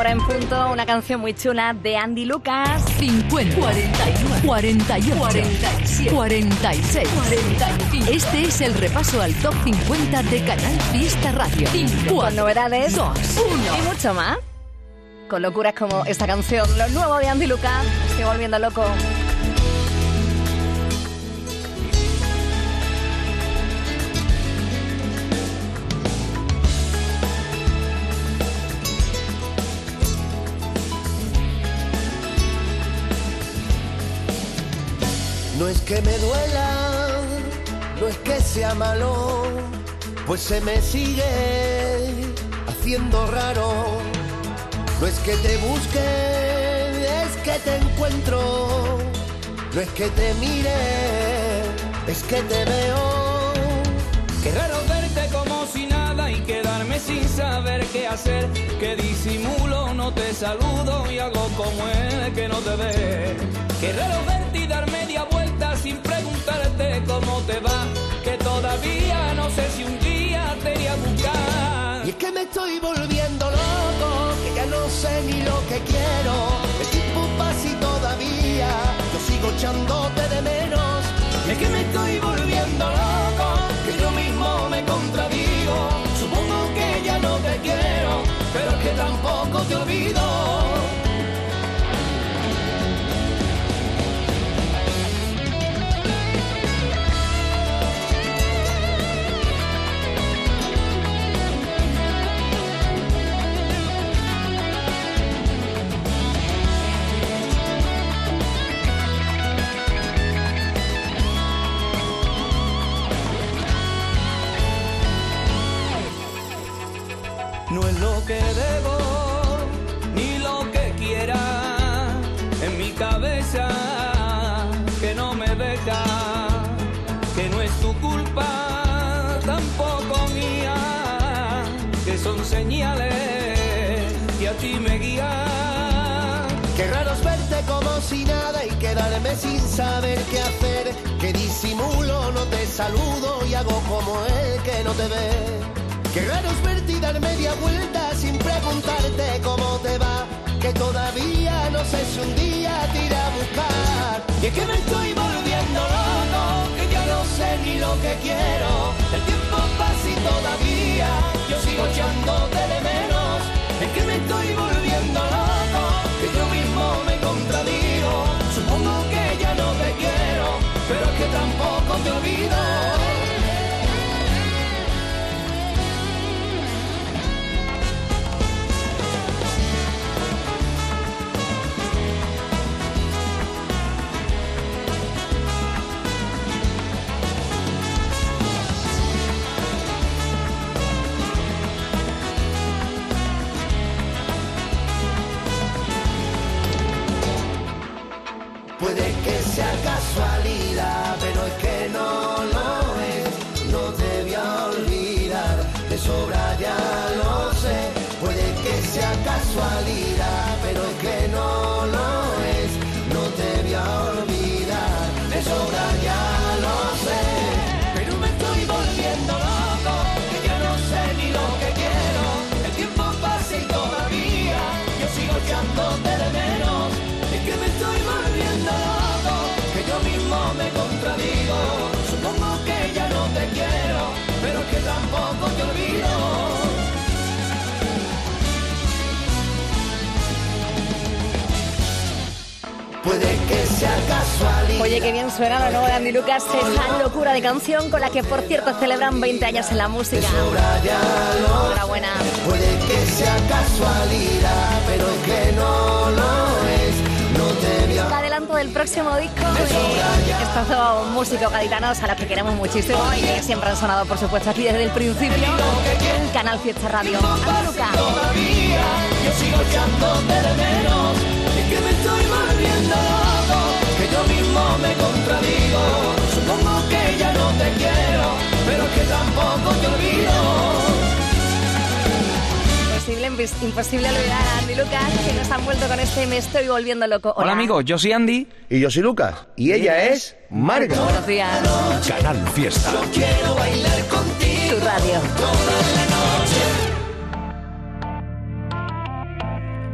hora en punto, una canción muy chula de Andy Lucas. 50, 41, 48, 47, 46, 45. Este es el repaso al top 50 de Canal Fiesta Radio. 5, Con novedades 2, 1. y mucho más. Con locuras como esta canción, lo nuevo de Andy Lucas. Estoy volviendo loco. No es que me duela, no es que sea malo, pues se me sigue haciendo raro. No es que te busque, es que te encuentro. No es que te mire, es que te veo. Qué raro quedarme sin saber qué hacer. Que disimulo, no te saludo y hago como el que no te ve. Qué raro verte y dar media vuelta sin preguntarte cómo te va. Que todavía no sé si un día te iré a buscar. Y es que me estoy volviendo loco, que ya no sé ni lo que quiero. El tiempo y todavía yo sigo echándote de menos. Y es que me estoy volviendo loco, que yo mismo me contradigo. Supongo que ya no te quiero, pero que tampoco te olvido. Que debo ni lo que quiera en mi cabeza que no me deja, que no es tu culpa, tampoco mía, que son señales que a ti me guían. Qué raro es verte como si nada y quedarme sin saber qué hacer. Que disimulo, no te saludo y hago como el que no te ve. Qué raro es verte y dar media vuelta sin preguntarte cómo te va. Que todavía no sé si un día te iré a buscar. Y es que me estoy volviendo loco, que ya no sé ni lo que quiero. El tiempo pasa y todavía yo sigo echándote de menos. Es que me estoy volviendo loco, que yo mismo me contradigo. Supongo que ya no te quiero, pero es que tampoco te olvido. Sea casualidad, Oye, qué bien suena lo nuevo de Andy Lucas, esa locura de canción con la que, por cierto, celebran 20 años en la música. Enhorabuena. Puede que sea casualidad, pero que no lo es. No te adelanto del próximo disco de estos dos músicos gaditanos a los que queremos muchísimo y que siempre han sonado, por supuesto, aquí desde el principio en Canal Fiesta Radio. Andy Lucas. Yo sigo echándote de menos. Es que me estoy volviendo yo mismo me contradigo. Supongo que ya no te quiero, pero que tampoco te olvido. Imposible, imposible olvidar a Andy Lucas que nos han vuelto con este Me estoy volviendo loco. Hola amigos, yo soy Andy. Y yo soy Lucas. Y ella es Marga. Buenos días. Canal Fiesta. Quiero bailar contigo. Tu radio. toda la noche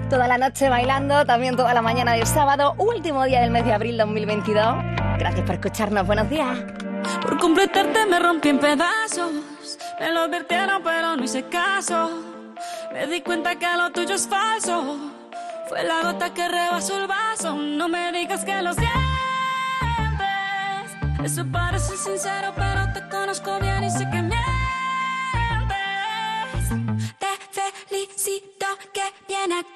bailando, también toda la mañana del sábado, último día del mes de abril 2022. Gracias por escucharnos, buenos días. Por completarte me rompí en pedazos. Me lo advirtieron, pero no hice caso. Me di cuenta que lo tuyo es falso. Fue la gota que rebasó el vaso. No me digas que lo sientes. Eso parece sincero, pero te conozco bien y sé que mientes. Te felicito que bien actúas.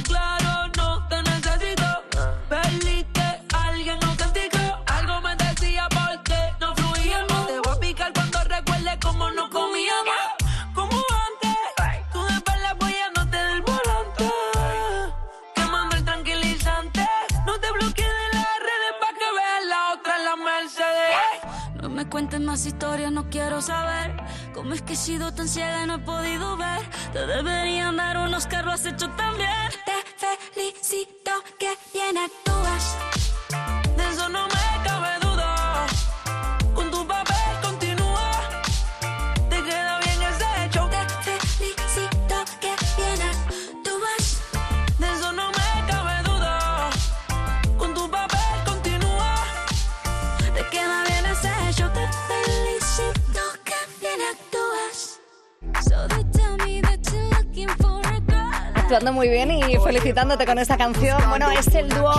más historias, no quiero saber. Cómo es que he sido tan ciega y no he podido ver. Te deberían dar unos carros has hecho también. Te felicito que bien actúas. Actuando muy bien y felicitándote con esta canción. Bueno, es el dúo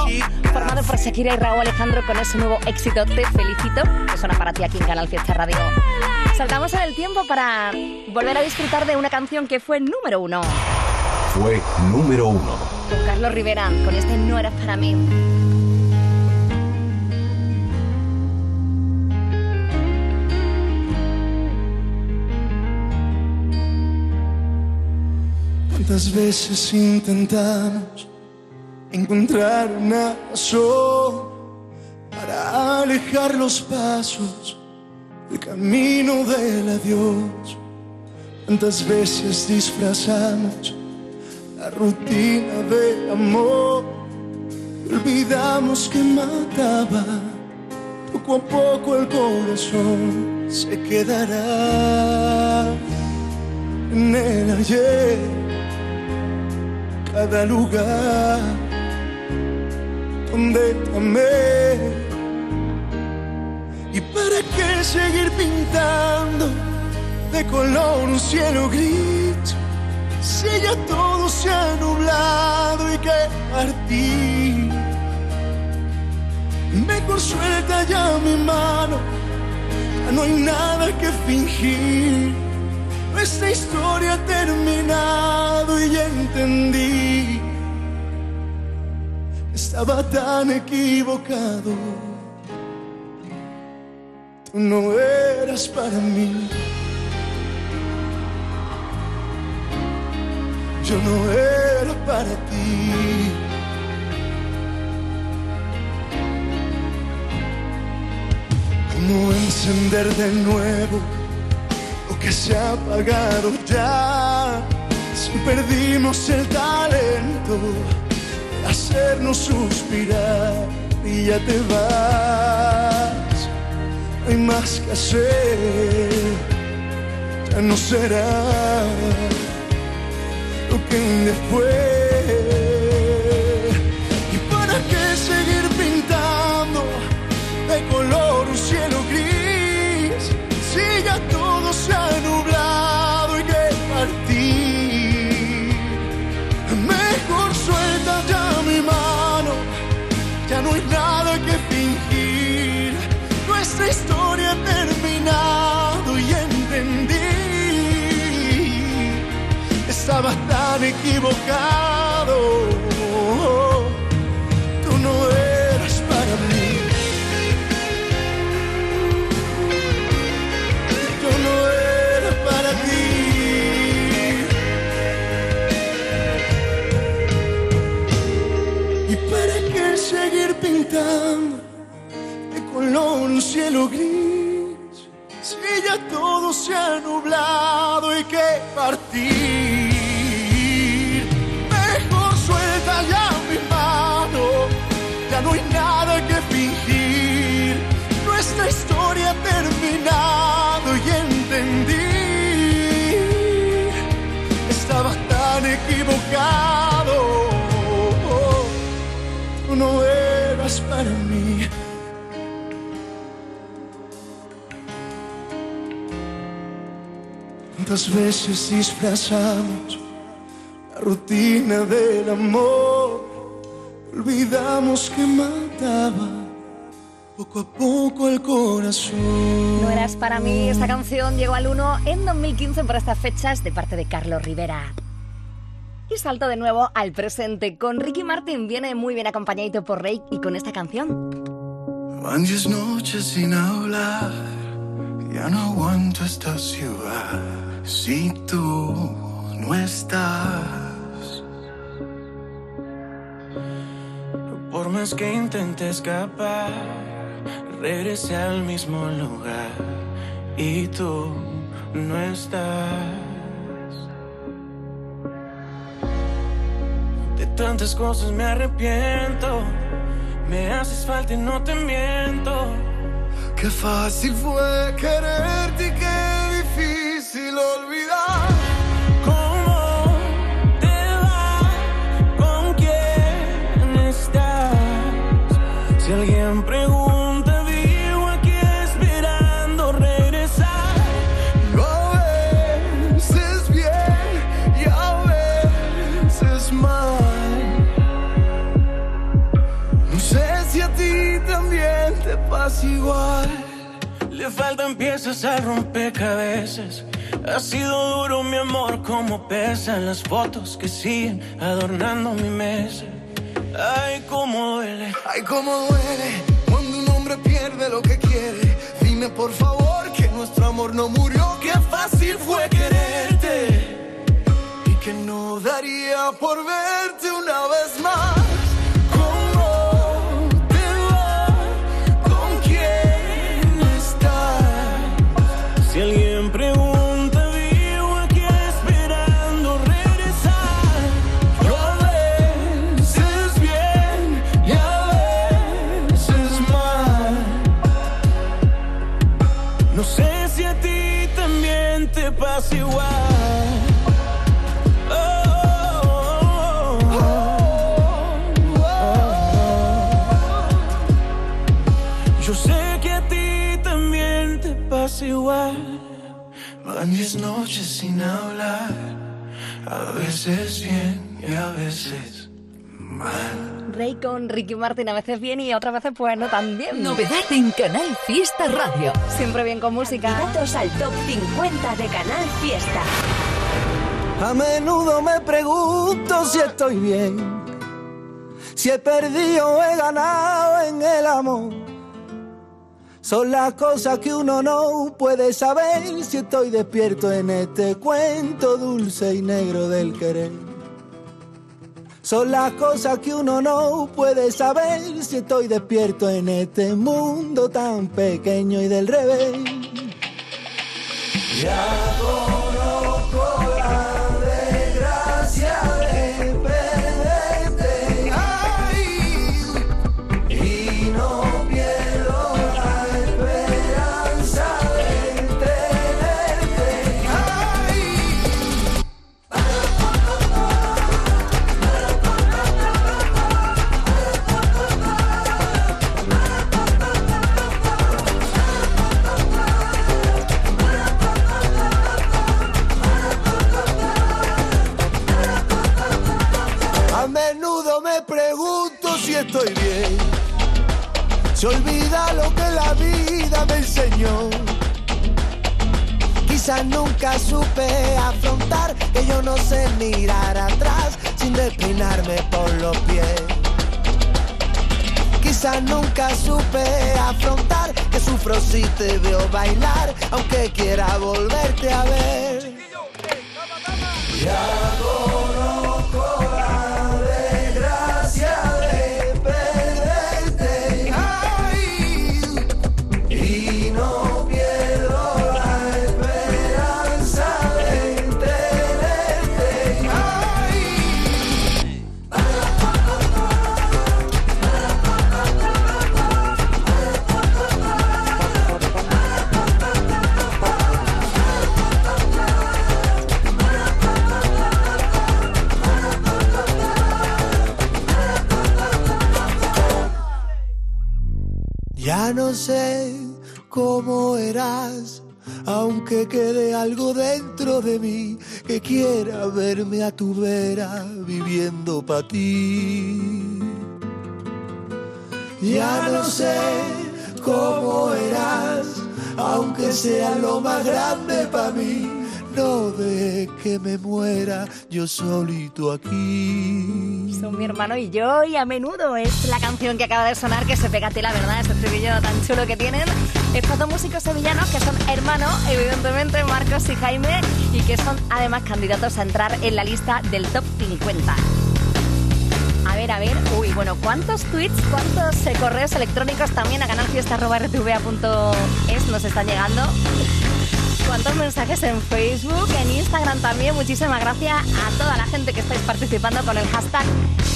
formado por Shakira y Raúl Alejandro con ese nuevo éxito Te Felicito, que suena para ti aquí en Canal Fiesta Radio. Saltamos en el tiempo para volver a disfrutar de una canción que fue número uno. Fue número uno. Con Carlos Rivera, con este No eras para mí. ¿Cuántas veces intentamos encontrar una razón para alejar los pasos del camino del adiós? ¿Cuántas veces disfrazamos la rutina del amor olvidamos que mataba? Poco a poco el corazón se quedará en el ayer cada lugar donde te amé. ¿Y para qué seguir pintando de color un cielo gris? Si ya todo se ha nublado y que partir. Mejor suelta ya mi mano, ya no hay nada que fingir. Nuestra historia terminado y ya entendí. Estaba tan equivocado. Tú no eras para mí. Yo no era para ti. ¿Cómo encender de nuevo? Que se ha apagado ya. Si perdimos el talento de hacernos suspirar y ya te vas, hay más que hacer. ya no será lo que después. Equivocado. Tú no eras para mí. Yo no era para ti. ¿Y para qué seguir pintando de color un cielo gris? Si ya todo se ha nublado y que partir. No hay nada que fingir. Nuestra historia ha terminado y entendí. Estaba tan equivocado. Tú no eras para mí. Tantas veces disfrazamos la rutina del amor. Olvidamos que mataba poco a poco el corazón. No eras para mí. Esta canción llegó al 1 en 2015 por estas fechas de parte de Carlos Rivera. Y salto de nuevo al presente con Ricky Martin. Viene muy bien acompañadito por Rey y con esta canción. Van diez noches sin hablar, ya no aguanto esta ciudad. Si tú no estás, Por más que intenté escapar, regresé al mismo lugar y tú no estás. De tantas cosas me arrepiento, me haces falta y no te miento. qué fácil fue quererte y qué difícil olvidar. Igual. Le faltan piezas al rompecabezas. Ha sido duro mi amor, como pesan las fotos que siguen adornando mi mesa. Ay, cómo duele. Ay, cómo duele cuando un hombre pierde lo que quiere. Dime por favor que nuestro amor no murió, Qué fácil fue quererte. y que no daría por verte Van diez noches sin hablar, a veces bien y a veces mal. Rey con Ricky Martin, a veces bien y otras veces pues no tan bien. Novedad en Canal Fiesta Radio. Siempre bien con música. Datos al top 50 de Canal Fiesta. A menudo me pregunto si estoy bien, si he perdido o he ganado en el amor. Son las cosas que uno no puede saber si estoy despierto en este cuento dulce y negro del querer. Son las cosas que uno no puede saber si estoy despierto en este mundo tan pequeño y del revés. Ya grande para mí. No de que me muera yo solito aquí. Son mi hermano y yo y a menudo es la canción que acaba de sonar que se pega a ti, la verdad, ese estribillo tan chulo que tienen. Estos dos músicos sevillanos que son hermanos, evidentemente Marcos y Jaime, y que son además candidatos a entrar en la lista del top 50. A ver, a ver, uy, bueno, ¿cuántos tweets, cuántos correos electrónicos también a canalfiesta.rtva.es nos están llegando? ¿Cuántos mensajes en Facebook, en Instagram también? Muchísimas gracias a toda la gente que estáis participando con el hashtag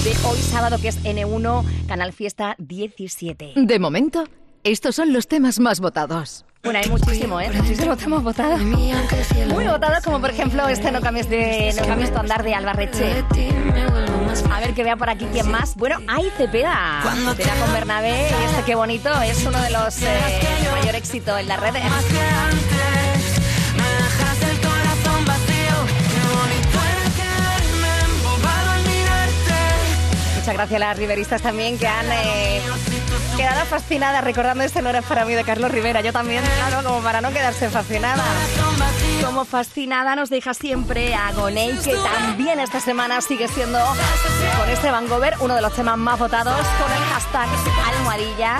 de hoy sábado que es N1 Canal Fiesta 17. De momento, estos son los temas más votados. Bueno, hay muchísimo, ¿eh? Muchísimos temas votados. Muy votados, como por ejemplo este No cambies, de, no cambies tu andar de Albarreche. A ver que vea por aquí quién más. Bueno, hay Cepeda. Cepeda con Bernabé. Y este qué bonito. Es uno de los eh, mayor éxito en las redes. Muchas gracias a las riveristas también que han eh, quedado fascinadas recordando este no era para mí de Carlos Rivera. Yo también, claro, como para no quedarse fascinada. Como fascinada nos deja siempre a Gonei, que también esta semana sigue siendo con este Van Gogh uno de los temas más votados con el hashtag almohadilla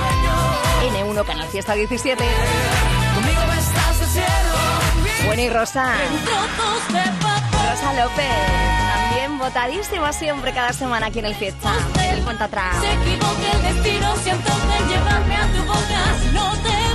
N1 Canal Fiesta 17. Conmigo estás al cielo. Bueno, y Rosa. Rosa López, votadísima siempre cada semana aquí en el Fiesta. El cuenta atrás. Se equivoque el destino, siento de llevarme a tu boca. No te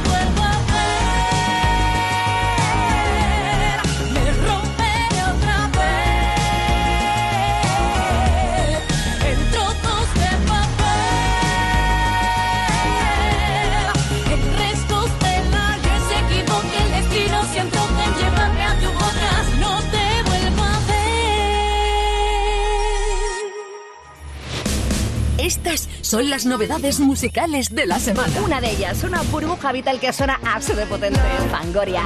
son las novedades musicales de la semana. Una de ellas, una burbuja vital que suena así de potente, Fangoria.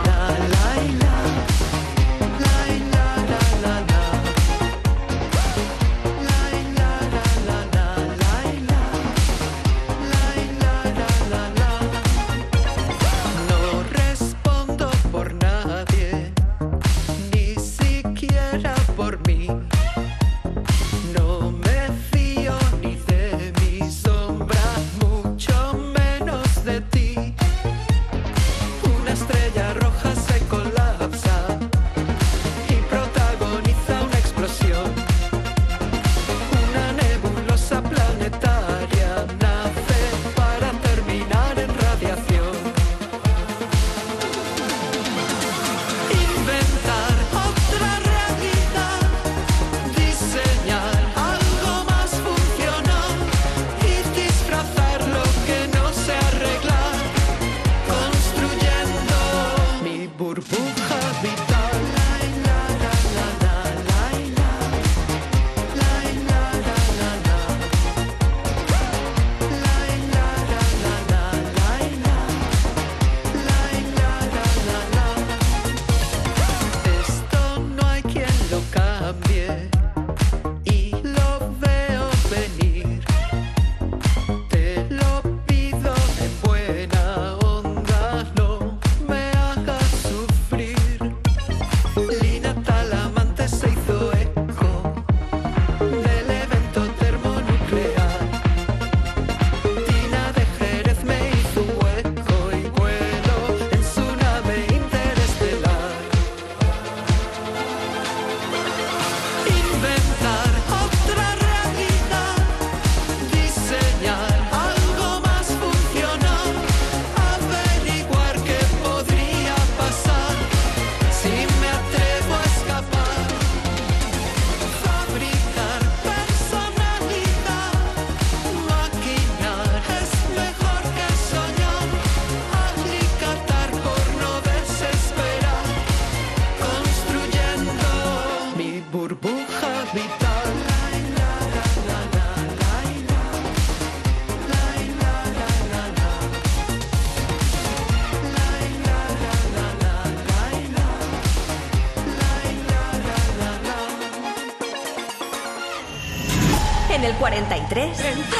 presence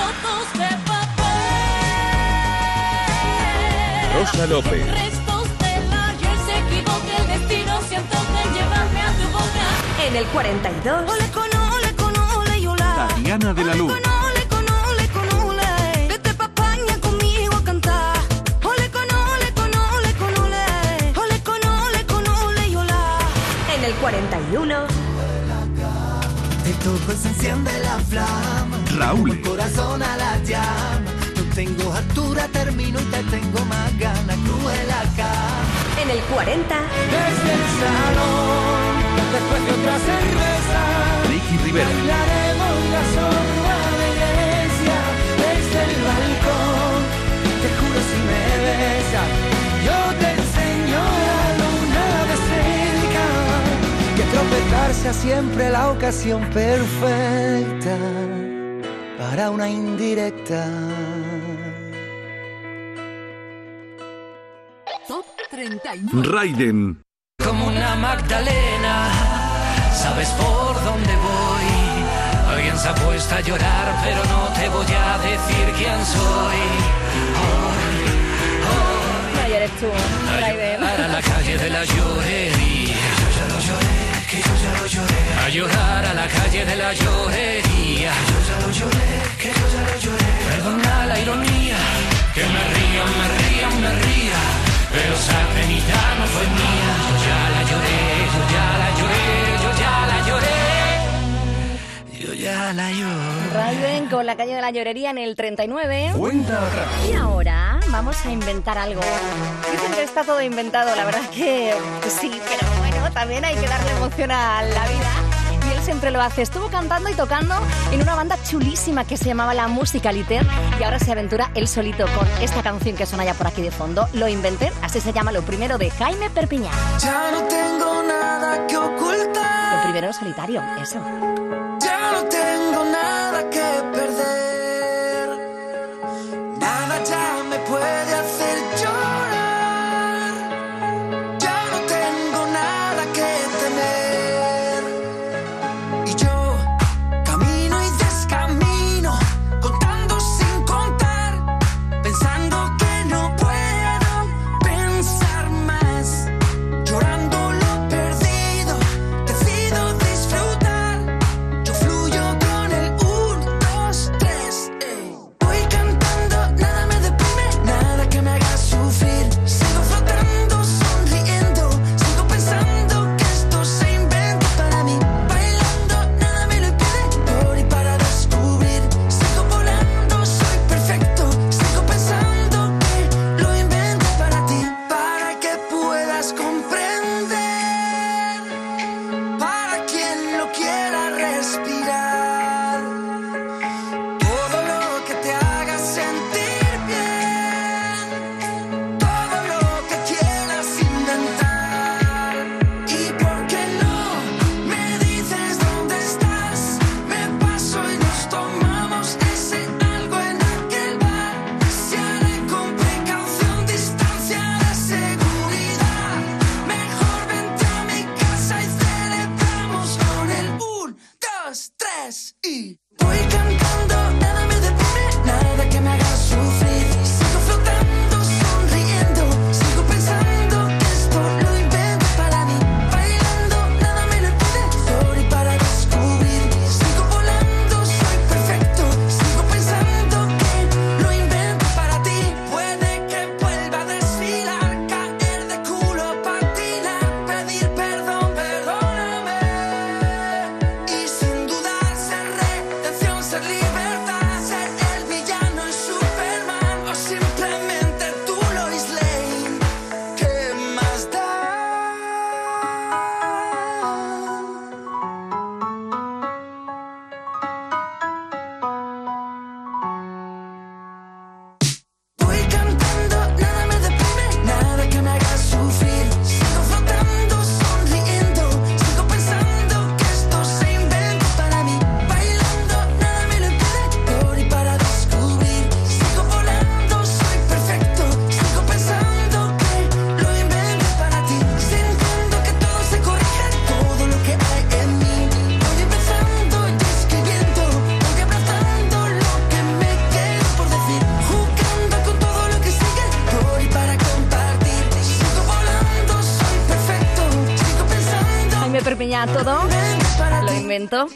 siempre la ocasión perfecta para una indirecta. Top 31. Raiden. Como una Magdalena, sabes por dónde voy. Alguien se ha puesto a llorar, pero no te voy a decir quién soy. No llores tú, Raiden. A la calle de la llorería. Que yo ya lo lloré. A llorar a la calle de la llorería. Yo ya lo lloré, que yo ya lo lloré. Perdona la ironía, que me ría, me ría, me ría. Pero esa penita no fue mía. Yo ya la lloré, yo ya la lloré, yo ya la lloré. Yo ya la lloré. Raiden con la calle de la llorería en el 39. Cuenta atrás. Y ahora vamos a inventar algo. Dicen que está todo inventado, la verdad que, que sí, pero bueno, también hay que darle emoción a la vida. Y él siempre lo hace. Estuvo cantando y tocando en una banda chulísima que se llamaba La Musicalité y ahora se aventura él solito con esta canción que suena ya por aquí de fondo. Lo inventé, así se llama lo primero de Jaime Perpiñán. Ya no tengo nada que ocultar. Lo primero solitario, eso. Ya no tengo nada que perder.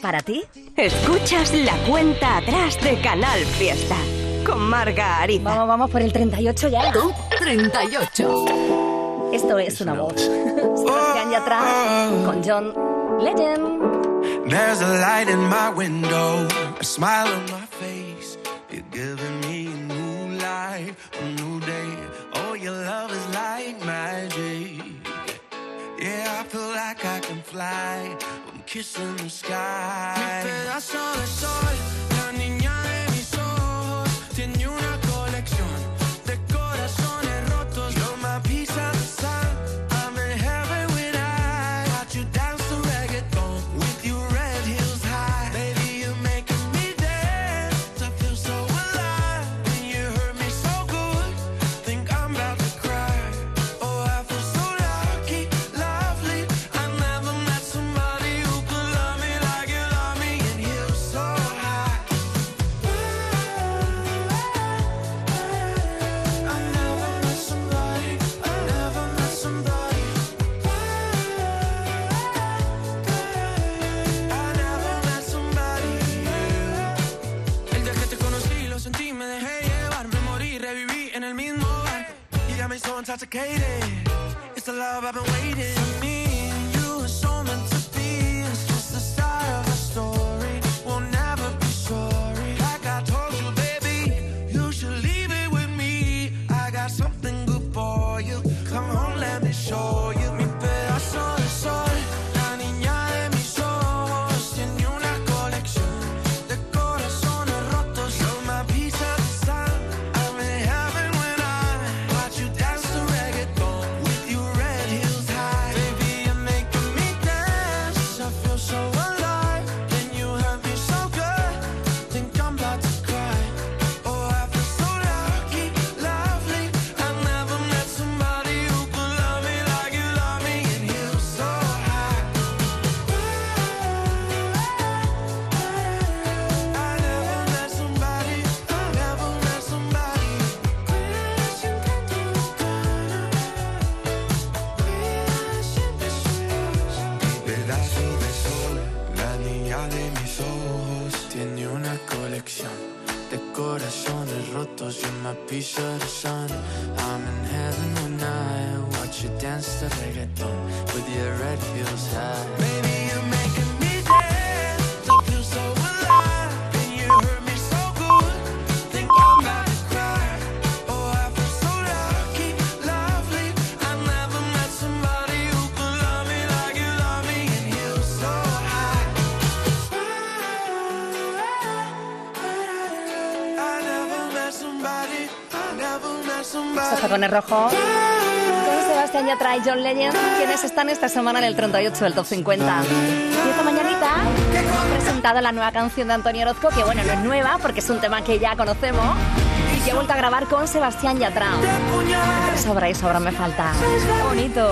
Para ti. Escuchas la cuenta atrás de Canal Fiesta con Marga Ariza. Vamos, vamos por el 38 ya. Top 38. Esto es una voz. Sebastián Yatra con John Legend. There's a light in my window, a smile on my face. You're giving me a new life, a new day. Oh, your love is like magic. Yeah, I feel like I can fly. Kissing the sky. Mi pedazo de sol, so. It's the love I've been waiting. Sajones rojo. Con Sebastián Yatra y John Legend, quienes están esta semana en el 38 del Top 50. Y esta mañanita hemos presentado la nueva canción de Antonio Orozco, que bueno, no es nueva porque es un tema que ya conocemos y que he vuelto a grabar con Sebastián Yatra. Sobra y sobra me falta. Bonito.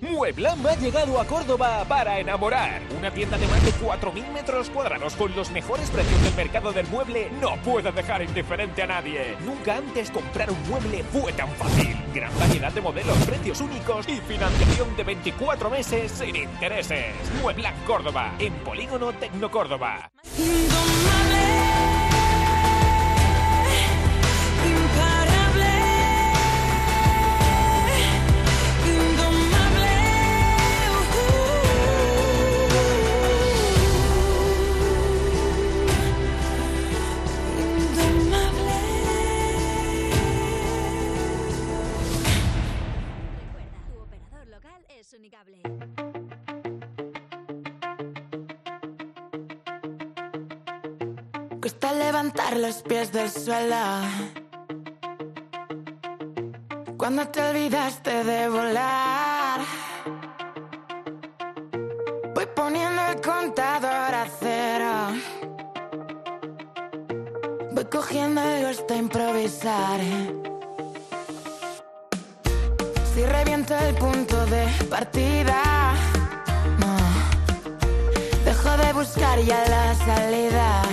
Mueblam ha llegado a Córdoba para enamorar. Una tienda de más de 4.000 metros cuadrados con los mejores precios del mercado del mueble no puede dejar indiferente a nadie. Nunca antes comprar un mueble fue tan fácil. Gran variedad de modelos, precios únicos y financiación de 24 meses sin intereses. Mueblam Córdoba, en Polígono Tecno Córdoba. Los pies del suelo. Cuando te olvidaste de volar. Voy poniendo el contador a cero. Voy cogiendo el gusto a improvisar. Si reviento el punto de partida, no. Dejo de buscar ya la salida.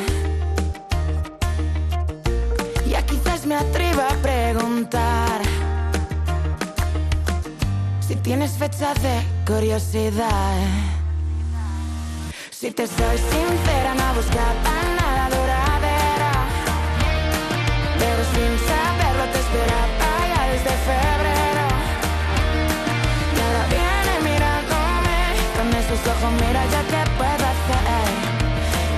Si tienes fecha de curiosidad. Si te soy sincera, no buscaba nada duradero. Pero sin saberlo te esperaba ya desde febrero. Y ahora viene mirándome con esos ojos, mira ya qué puedo hacer.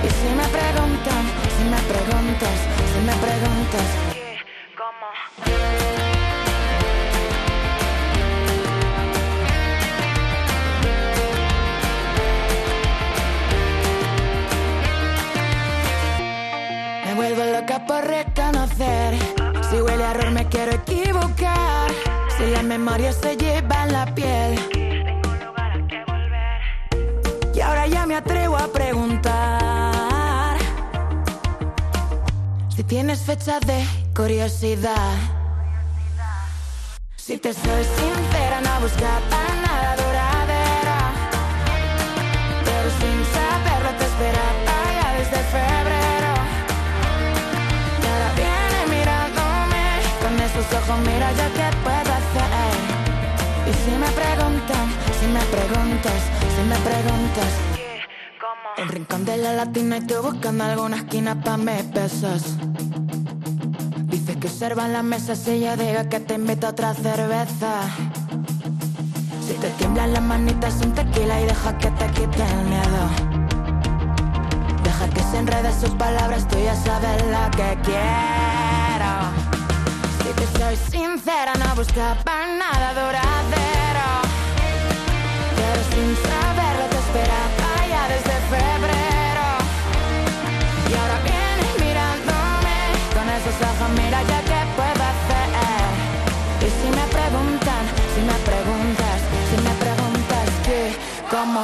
Y si me preguntan, si me preguntas, si me preguntas. Me por reconocer. Si huele a error, me quiero equivocar. Si la memoria se lleva en la piel. Y ahora ya me atrevo a preguntar. Si tienes fecha de curiosidad. Si te soy sincera, no buscaba nada duradero. Pero sin saberlo te esperaba ya desde febrero. Mira ya qué puedo hacer. Y si me preguntan, si me preguntas, si me preguntas. El rincón de la latina y tú buscando alguna esquina pa' mis besos. Dices que observan la mesa si yo digo que te invito a otra cerveza. Si te tiemblan las manitas un tequila y deja que te quite el miedo. Deja que se enrede sus palabras, tú ya sabes lo que quiero. Te soy sincera, no buscaba nada duradero. Pero sin saberlo te esperaba ya desde febrero. Y ahora vienes mirándome con esos ojos, mira ya qué puedo hacer. Y si me preguntan, si me preguntas, si me preguntas qué, cómo.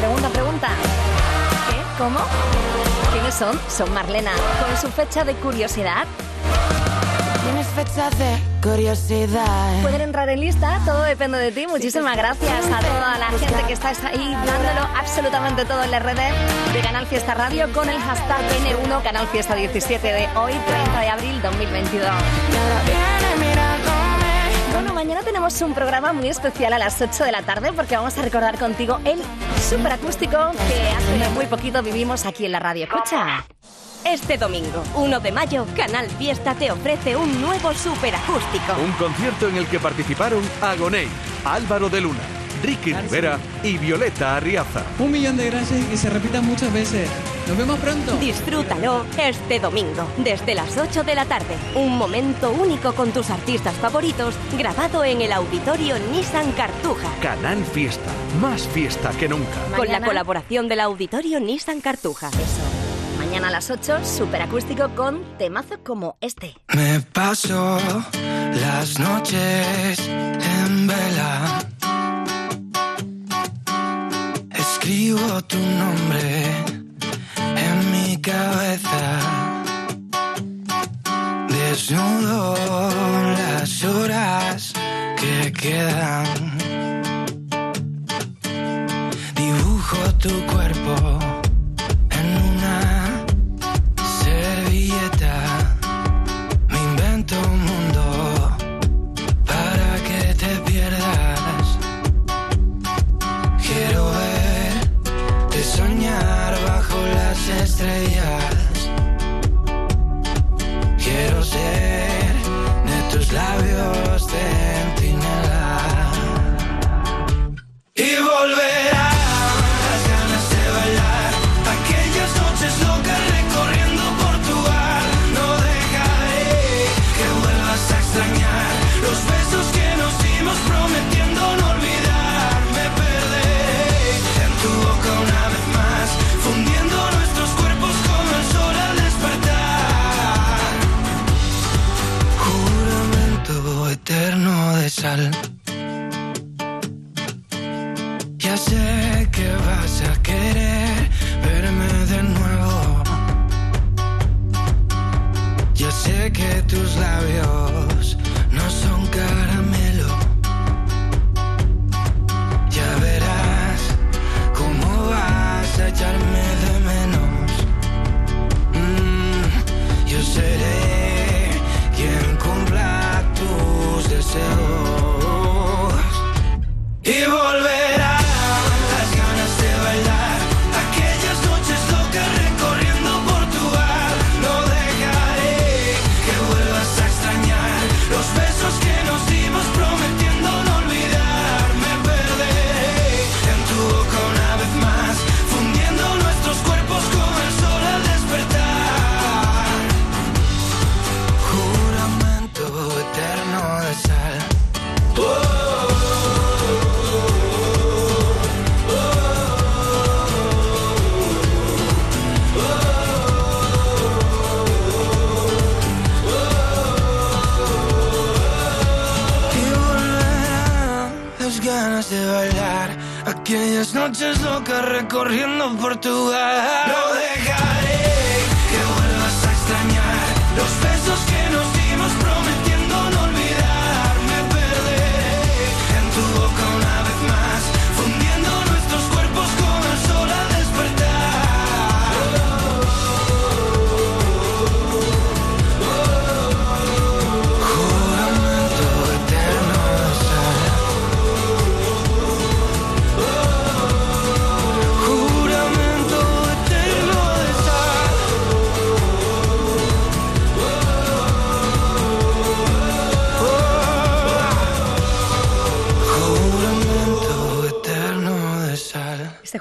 Pregunta, pregunta. ¿Qué? ¿Cómo? ¿Quiénes son? Son Marlena, con su fecha de curiosidad. Tienes fecha de curiosidad. Pueden entrar en lista, todo depende de ti. Muchísimas gracias a toda la gente que está ahí dándolo absolutamente todo en las redes de Canal Fiesta Radio con el hashtag N1 Canal Fiesta 17 de hoy, 30 de abril 2022. Bueno, mañana tenemos un programa muy especial a las 8 de la tarde porque vamos a recordar contigo el superacústico que hace muy poquito vivimos aquí en la radio. Escucha. Este domingo, 1 de mayo, Canal Fiesta te ofrece un nuevo superacústico. Un concierto en el que participaron Agoney, Álvaro de Luna, Ricky Rivera y Violeta Arriaza. Un millón de gracias y que se repita muchas veces. Nos vemos pronto. Disfrútalo este domingo, desde las 8 de la tarde. Un momento único con tus artistas favoritos, grabado en el auditorio Nissan Cartuja. Canal Fiesta, más fiesta que nunca. Con la colaboración del auditorio Nissan Cartuja. Mañana a las 8, superacústico con temazos como este. Me paso las noches en vela. Escribo tu nombre mi cabeza. Desnudo las horas que quedan. Dibujo tu cuerpo tus labios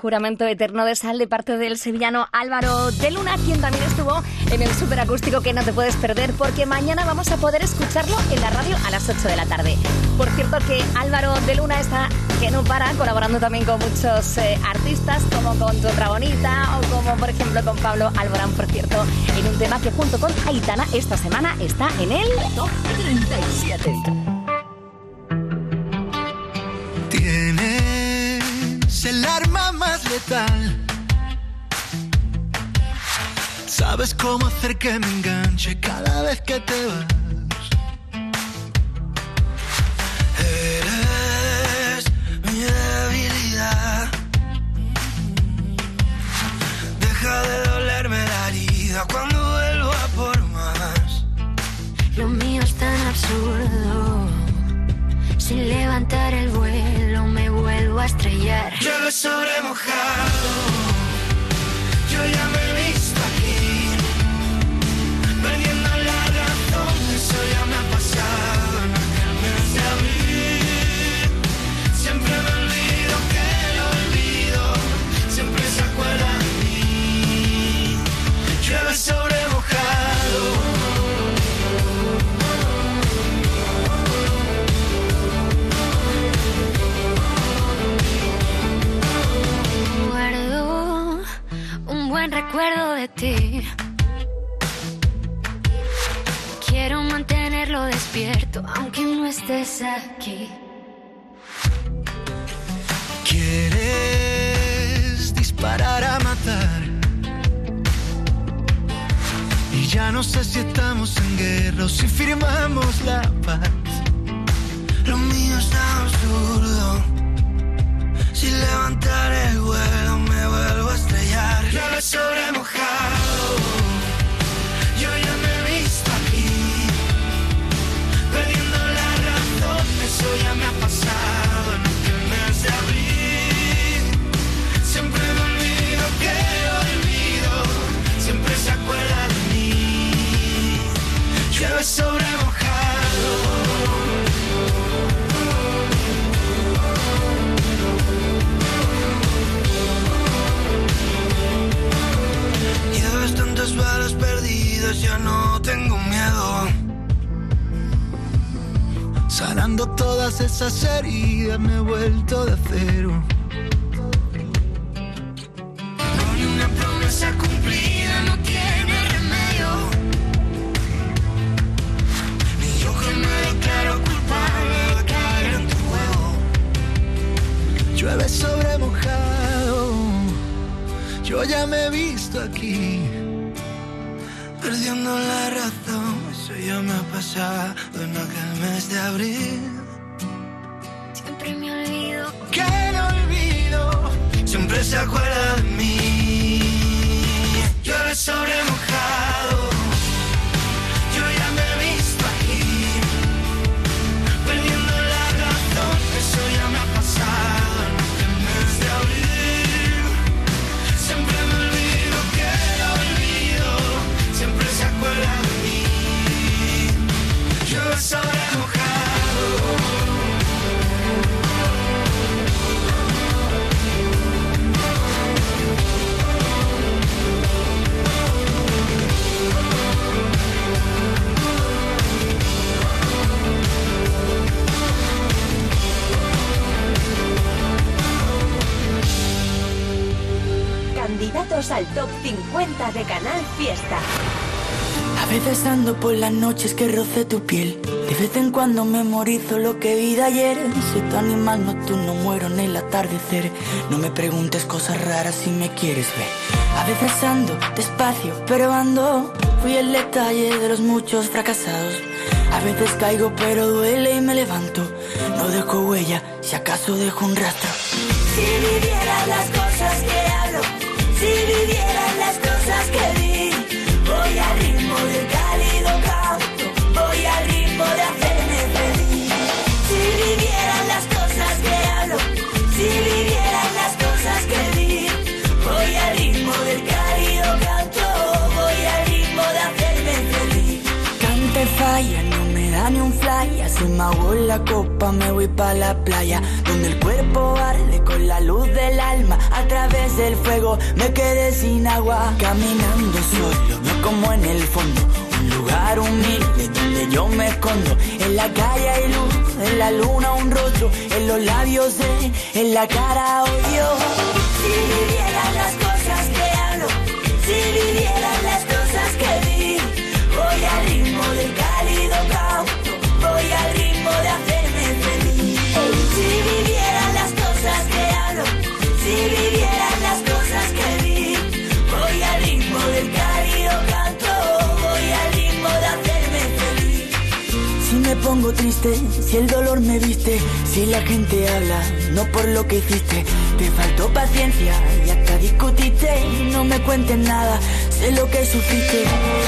juramento eterno de sal de parte del sevillano Álvaro de Luna, quien también estuvo en el superacústico que no te puedes perder, porque mañana vamos a poder escucharlo en la radio a las 8 de la tarde. Por cierto que Álvaro de Luna está que no para, colaborando también con muchos eh, artistas, como con Tu Otra Bonita, o como por ejemplo con Pablo Alborán, por cierto, en un tema que junto con Aitana esta semana está en el top 37. Tienes el arma más letal. Sabes cómo hacer que me enganche cada vez que te vas. Eres mi debilidad. Deja de dolerme la herida cuando vuelvo a por más. Lo mío es tan absurdo. Sin levantar el vuelo vuelvo a estrellar. Llueve sobre mojado. Yo ya me buen recuerdo de ti. Quiero mantenerlo despierto aunque no estés aquí. Quieres disparar a matar. Y ya no sé si estamos en guerra o si firmamos la paz. Lo mío es absurdo. Sin levantar el vuelo me vuelvo. Llueve sobre mojado. Yo ya me he visto aquí. Perdiendo la razón, eso ya me ha pasado en aquel mes de abril. Siempre me olvido que olvido. Siempre se acuerda de mí. Llueve sobre mojado. Tantas balas perdidas, ya no tengo miedo. Sanando todas esas heridas me he vuelto de acero. Ni una promesa cumplida no tiene remedio. Ni yo que me declaro culpable de caer en tu juego. Llueve sobre mojado. Yo ya me he visto aquí. Perdiendo la razón. Eso ya me ha pasado en aquel mes de abril. Siempre me olvido. Que no olvido. Siempre se acuerda de mí. Llueve sobre Fiesta. A veces ando por las noches que roce tu piel. De vez en cuando memorizo lo que vi de ayer. Soy tu animal nocturno, muero en el atardecer. No me preguntes cosas raras si me quieres ver. A veces ando despacio, pero ando. Fui el detalle de los muchos fracasados. A veces caigo, pero duele y me levanto. No dejo huella, si acaso dejo un rastro. Si vivieras las cosas que hablo, si vivieras La copa, me voy pa' la playa. Donde el cuerpo arde con la luz del alma. A través del fuego me quedé sin agua. Caminando solo, no como en el fondo. Un lugar humilde donde yo me escondo. En la calle hay luz, en la luna un rostro. En los labios de, en la cara odio. Si el dolor me viste, si la gente habla, no por lo que hiciste, te faltó paciencia y hasta discutiste, no me cuentes nada, sé lo que sufriste.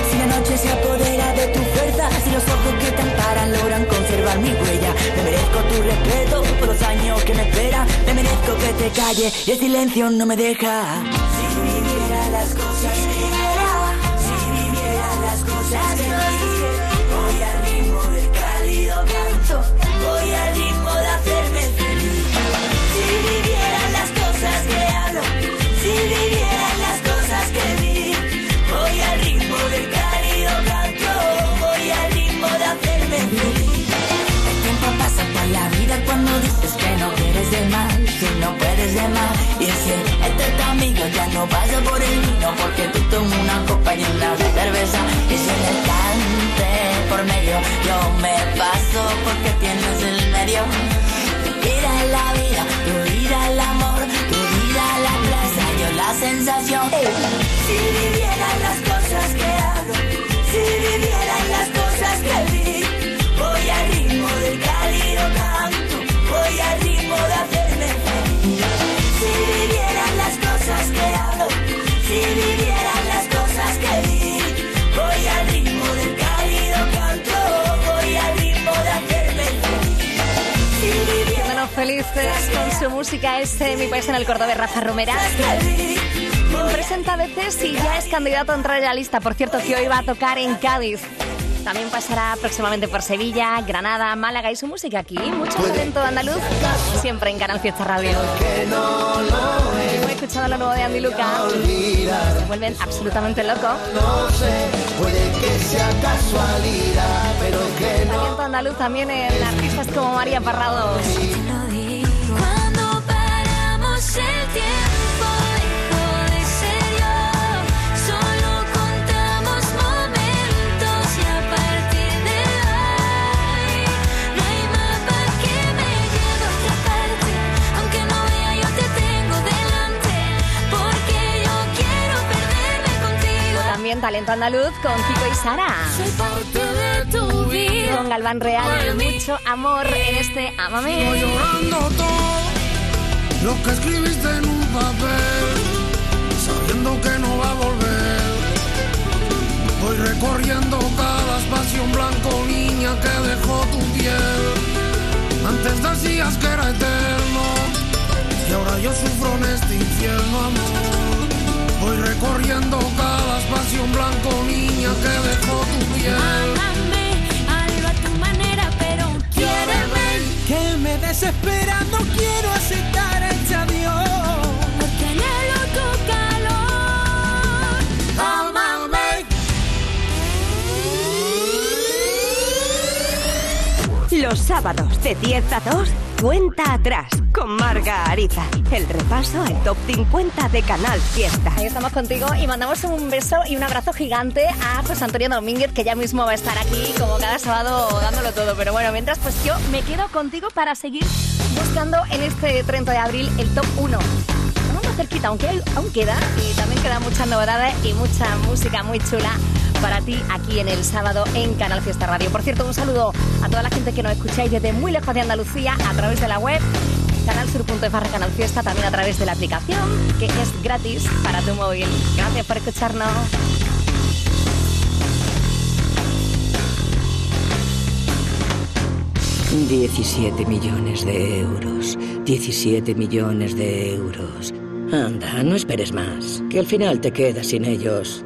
Si la noche se apodera de tu fuerza, si los ojos que te amparan logran conservar mi huella, me merezco tu respeto por los años que me esperan, me merezco que te calle y el silencio no me deja. No pasa por el vino, porque tú tomas una copa llena de cerveza. Y si el cante por medio, yo me paso porque tienes el medio. Tu vida es la vida, tu vida el amor, tu vida la plaza, yo la sensación. Si vivieran las Con su música este Mi País en el Córdoba, Rafa Romera. Presenta a veces y ya es candidato a entrar en la lista. Por cierto, que hoy va a tocar en Cádiz. También pasará próximamente por Sevilla, Granada, Málaga y su música aquí. Mucho talento andaluz, siempre en Canal Fiesta Radio. Hemos escuchado lo nuevo de Andy Luca. Se vuelven absolutamente locos. No sé, puede que sea casualidad, pero es que no. Talento andaluz también en artistas como María Parrado. Talento andaluz con Kiko y Sara. Soy parte de tu vida. Con Galván Real y mucho amor en este Amame. Sigo llorando todo lo que escribiste en un papel, sabiendo que no va a volver. Voy recorriendo cada espacio en blanco, niña, que dejó tu piel. Antes decías que era eterno, y ahora yo sufro en este infierno, amor. Voy recorriendo cada espacio en blanco, niña, que dejó tu piel. Amame, hazlo a tu manera, pero quiéreme. Que me desespera, no quiero aceptar este adiós. Porque anhelo tu calor. Amame. Los sábados de 10 a 2, cuenta atrás con Marga Ariza. El repaso al top 50 de Canal Fiesta. Ahí estamos contigo y mandamos un beso y un abrazo gigante a José Antonio Domínguez, que ya mismo va a estar aquí como cada sábado dándolo todo. Pero bueno, mientras pues yo me quedo contigo para seguir buscando en este 30 de abril el top 1. Estamos más cerquita, aunque aún queda y también quedan muchas novedades y mucha música muy chula para ti aquí en el sábado en Canal Fiesta Radio. Por cierto, un saludo a toda la gente que nos escucháis desde muy lejos de Andalucía a través de la web canalsur.es barra Canal Fiesta, también a través de la aplicación que es gratis para tu móvil. Gracias por escucharnos. 17 millones de euros. 17 millones de euros. Anda, no esperes más, que al final te quedas sin ellos.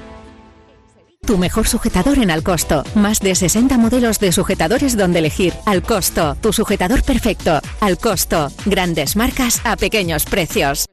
Tu mejor sujetador en Alcosto. Más de 60 modelos de sujetadores donde elegir. Alcosto, tu sujetador perfecto. Alcosto, grandes marcas a pequeños precios.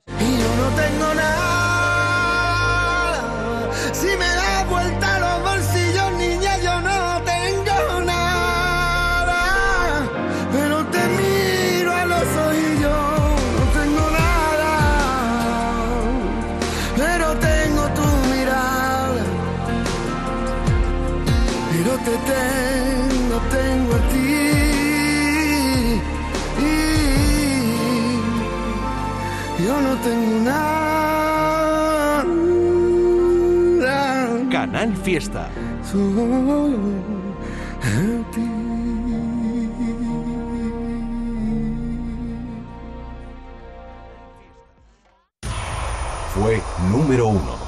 Tengo nada. Canal Fiesta. Solo a ti. Fue número uno.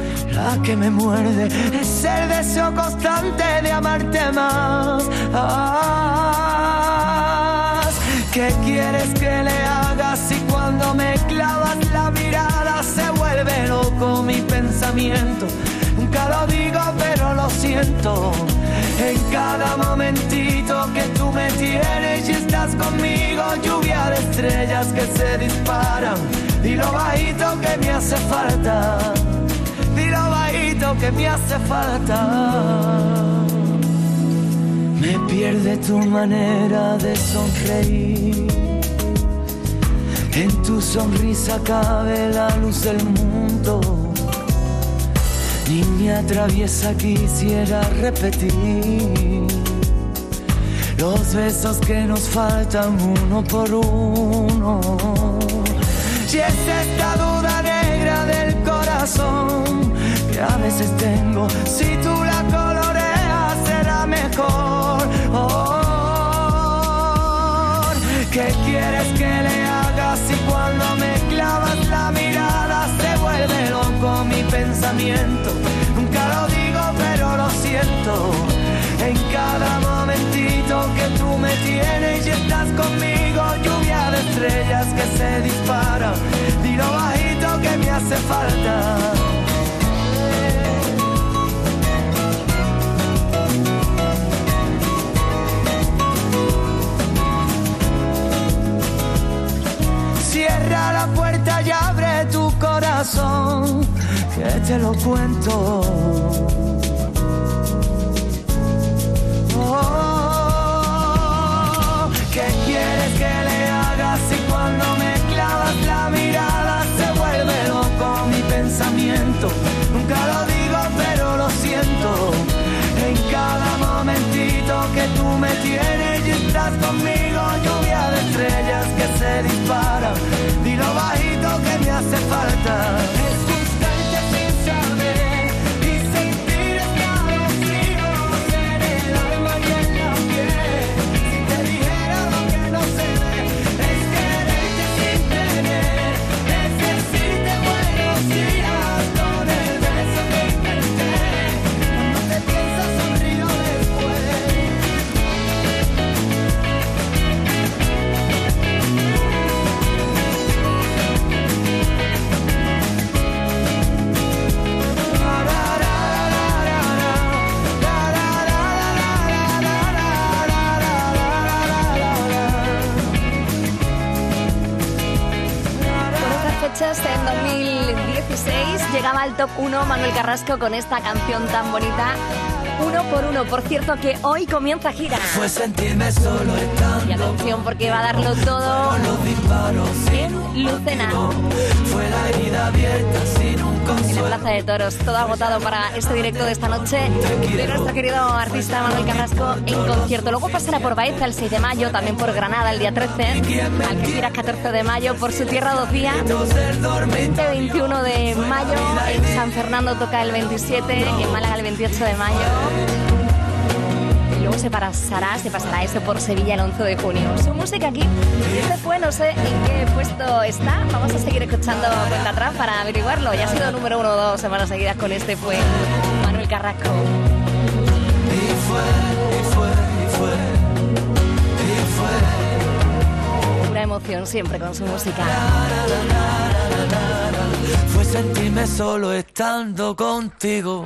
que me muerde. Es el deseo constante de amarte más. ¿Qué quieres que le haga si cuando me clavas la mirada se vuelve loco mi pensamiento? Nunca lo digo, pero lo siento. En cada momentito que tú me tienes y estás conmigo, lluvia de estrellas que se disparan. Dilo bajito que me hace falta. Dilo bajito que me hace falta. Me pierde tu manera de sonreír. En tu sonrisa cabe la luz del mundo. Niña traviesa quisiera repetir los besos que nos faltan uno por uno. Si es esta duda negra que a veces tengo. Si tú la coloreas será mejor. Oh, ¿Qué quieres que le hagas si cuando me clavas la mirada se vuelve loco mi pensamiento? Nunca lo digo pero lo siento. En cada momentito que tú me tienes y estás conmigo, lluvia de estrellas que se disparan. Dilo hace falta. Cierra la puerta y abre tu corazón, que te lo cuento. Me tienes y estás conmigo, lluvia de estrellas que se disparan. Fechas, en 2016, llegaba al top 1 Manuel Carrasco con esta canción tan bonita. Uno por uno, por cierto que hoy comienza gira. Fue sentirme solo. Y atención porque va a darlo todo Los disparos en Lucena, fue la herida abierta sin un en la. Plaza de Toros. Todo agotado para este directo de esta noche de nuestro querido artista Manuel Carrasco en concierto. Luego pasará por Baeza el 6 de mayo, también por Granada el día 13, Algeciras 14 de mayo, por su tierra dos días. 20 21 de mayo, en San Fernando toca el 27, en Málaga el 28 de mayo. Luego se pasará, se pasará eso por Sevilla el 11 de junio. Su música aquí, este fue, no sé en qué puesto está. Vamos a seguir escuchando cuenta atrás para averiguarlo. Ya ha sido número uno o dos semanas seguidas con este fue Manuel Carrasco. Y fue, y fue, y fue, y fue. Pura emoción siempre con su música. Fue sentirme solo estando contigo.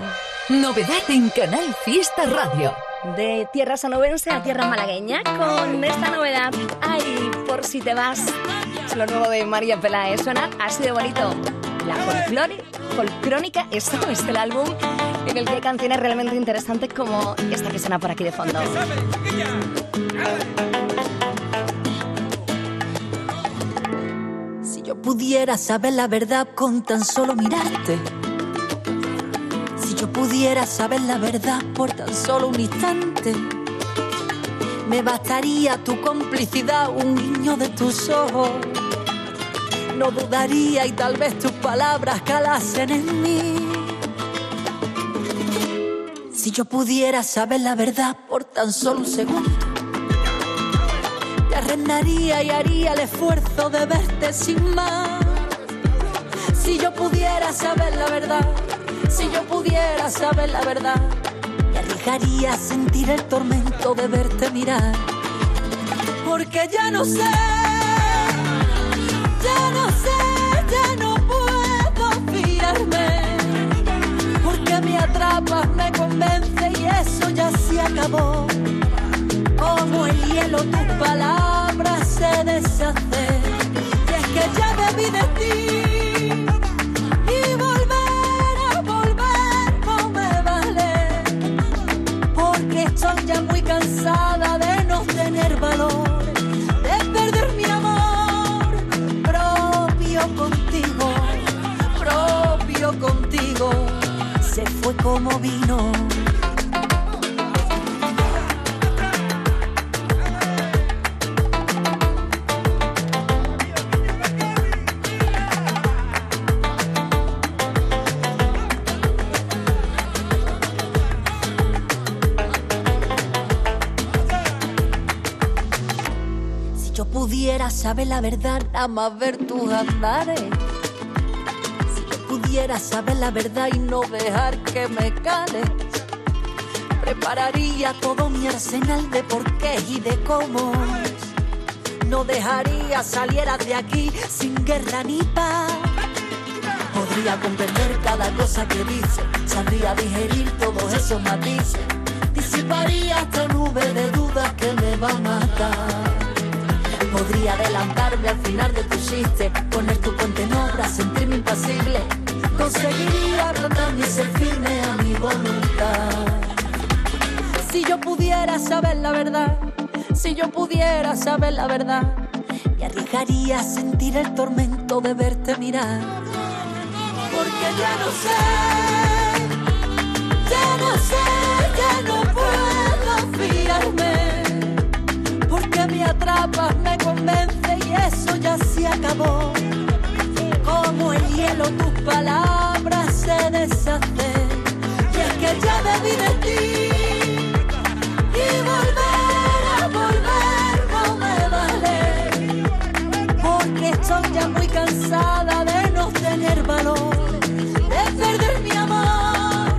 Novedad en Canal Fiesta Radio. De tierra sonovense a tierra malagueña con esta novedad. Ay, por si te vas. Es lo nuevo de María Peláez. Suena así de bonito. La folclore, folcrónica, eso es el álbum en el que hay canciones realmente interesantes como esta que suena por aquí de fondo. Si yo pudiera saber la verdad con tan solo mirarte. Yo pudiera saber la verdad por tan solo un instante. Me bastaría tu complicidad, un guiño de tus ojos. No dudaría y tal vez tus palabras calasen en mí. Si yo pudiera saber la verdad por tan solo un segundo. Te arrendaría y haría el esfuerzo de verte sin más. Si yo pudiera saber la verdad, si yo pudiera saber la verdad, me arriesgaría sentir el tormento de verte mirar. Porque ya no sé, ya no sé, ya no puedo fiarme. Porque me atrapas, me convence y eso ya se acabó. Como el hielo tus palabras se deshacen. Y es que ya debí de ti. Fue como vino. Si yo pudiera saber la verdad, nada más ver tus andares. Pudiera saber la verdad y no dejar que me cales, prepararía todo mi arsenal de por qué y de cómo. No dejaría saliera de aquí sin guerra ni paz. Podría comprender cada cosa que dice, sabría digerir todos esos matices, disiparía esta nube de dudas que me va a matar. Podría adelantarme al final de tu chiste, poner tu puente en obra, sentirme impasible. Conseguiría plantarme y ser firme a mi voluntad. Si yo pudiera saber la verdad, si yo pudiera saber la verdad, me arriesgaría a sentir el tormento de verte mirar. Porque ya no sé, ya no sé, ya no puedo fiarme. Porque me atrapas, me convence y eso ya se acabó. Como el hielo tus palabras se. Y es que ya vi de ti. Y volver a volver no me vale. Porque estoy ya muy cansada de no tener valor. De perder mi amor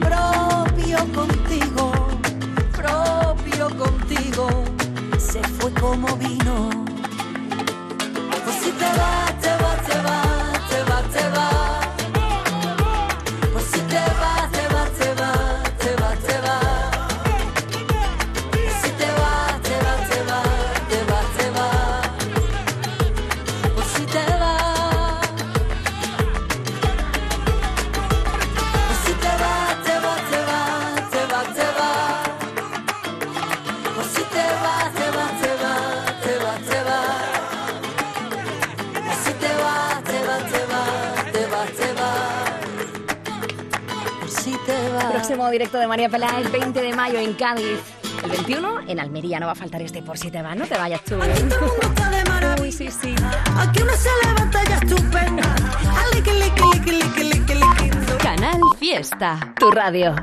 propio contigo. Propio contigo. Se fue como vino. Pues te Próximo directo de María Pelá el 20 de mayo en Cádiz. El 21 en Almería. No va a faltar este por si te vas. No te vayas tú. Uy, sí, sí. Aquí uno se levanta ya estupenda. Canal Fiesta. Tu radio.